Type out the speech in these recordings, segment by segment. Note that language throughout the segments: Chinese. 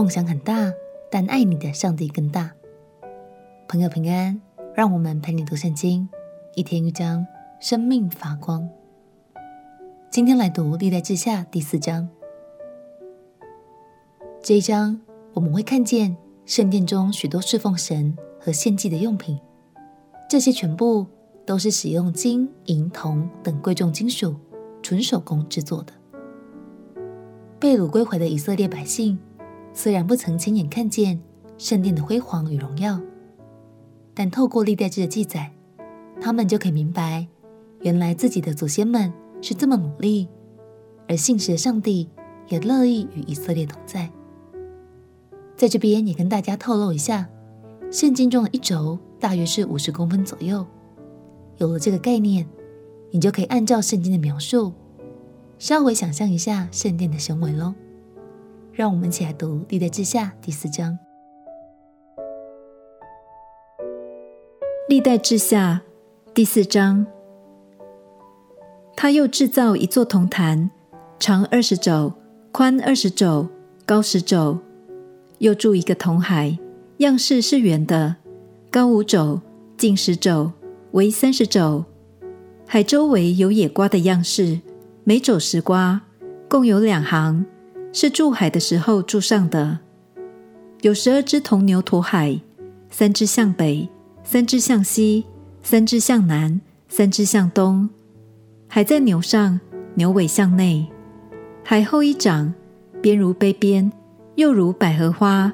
梦想很大，但爱你的上帝更大。朋友平安，让我们陪你读圣经，一天一章，生命发光。今天来读历代志下第四章。这一章我们会看见圣殿中许多侍奉神和献祭的用品，这些全部都是使用金银铜等贵重金属，纯手工制作的。被掳归回的以色列百姓，虽然不曾亲眼看见圣殿的辉煌与荣耀，但透过历代志的记载，他们就可以明白，原来自己的祖先们是这么努力，而信实的上帝也乐意与以色列同在。在这边也跟大家透露一下，圣经中的一轴大约是五十公分左右。有了这个概念，你就可以按照圣经的描述，稍微想象一下圣殿的雄伟喽。让我们一起来读历代志下第四章。历代志下第四章，他又制造一座铜坛，长二十肘，宽二十肘，高十肘。又铸一个铜海，样式是圆的，高五肘，径十肘，围三十肘。海周围有野瓜的样式，每肘十瓜，共有两行，是住海的时候住上的。有十二只铜牛驮海，三只向北，三只向西，三只向南，三只向东。海在牛上，牛尾向内。海厚一掌，边如杯边。又如百合花，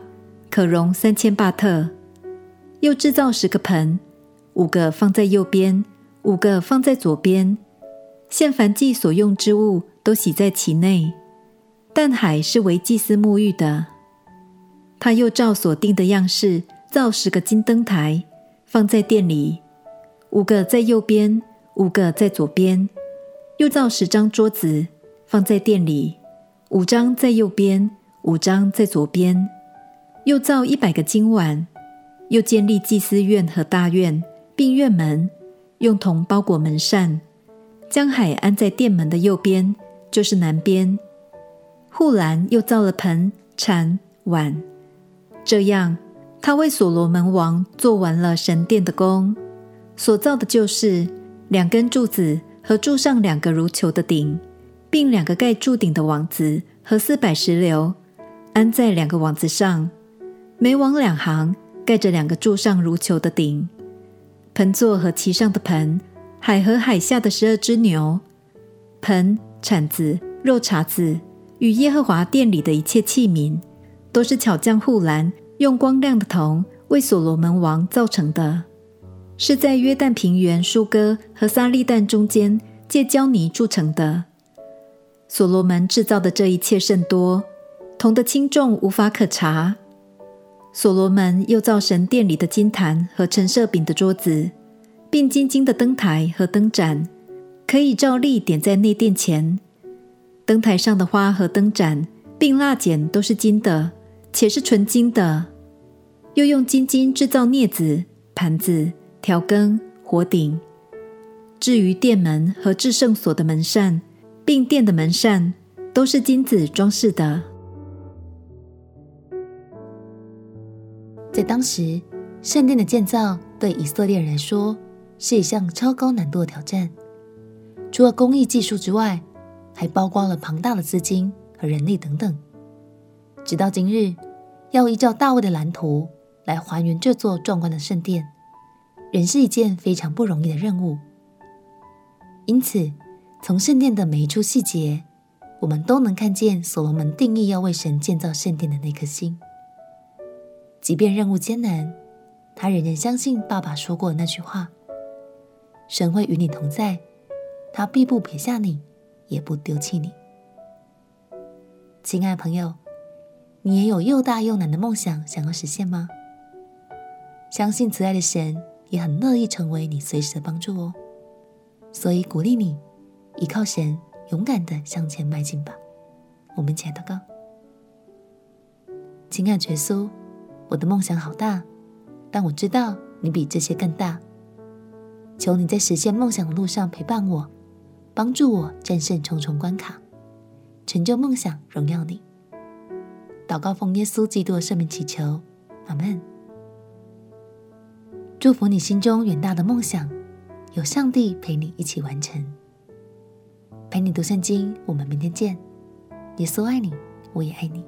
可容三千巴特。又制造十个盆，五个放在右边，五个放在左边。现凡祭所用之物都洗在其内。但海是为祭司沐浴的。他又照所定的样式造十个金灯台，放在殿里，五个在右边，五个在左边。又造十张桌子，放在殿里，五张在右边。五张在左边，又造一百个金碗，又建立祭司院和大院，并院门，用铜包裹门扇，将海安在殿门的右边，就是南边。护栏又造了盆、铲、碗，这样他为所罗门王做完了神殿的工。所造的就是两根柱子和柱上两个如球的顶，并两个盖柱顶的网子和四百石榴。安在两个网子上，每网两行，盖着两个柱上如球的顶。盆座和其上的盆，海和海下的十二只牛，盆、铲子、肉茬子与耶和华殿里的一切器皿，都是巧匠户兰用光亮的铜为所罗门王造成的，是在约旦平原疏割和撒利但中间借胶泥铸成的。所罗门制造的这一切甚多。铜的轻重无法可查。所罗门又造神殿里的金坛和陈设饼的桌子，并金金的灯台和灯盏，可以照例点在内殿前。灯台上的花和灯盏，并蜡剪都是金的，且是纯金的。又用金金制造镊子、盘子、调羹、火鼎。至于殿门和至圣所的门扇，并殿的门扇，都是金子装饰的。在当时，圣殿的建造对以色列人来说是一项超高难度的挑战。除了工艺技术之外，还包括了庞大的资金和人力等等。直到今日，要依照大卫的蓝图来还原这座壮观的圣殿，仍是一件非常不容易的任务。因此，从圣殿的每一处细节，我们都能看见所罗门定义要为神建造圣殿的那颗心。即便任务艰难，他仍然相信爸爸说过的那句话：“神会与你同在，他必不撇下你，也不丢弃你。”亲爱的朋友，你也有又大又难的梦想想要实现吗？相信慈爱的神也很乐意成为你随时的帮助哦。所以鼓励你依靠神，勇敢的向前迈进吧。我们一起来祷告，亲爱的耶稣。我的梦想好大，但我知道你比这些更大。求你在实现梦想的路上陪伴我，帮助我战胜重重关卡，成就梦想，荣耀你。祷告奉耶稣基督的圣名祈求，阿门。祝福你心中远大的梦想，有上帝陪你一起完成。陪你读圣经，我们明天见。耶稣爱你，我也爱你。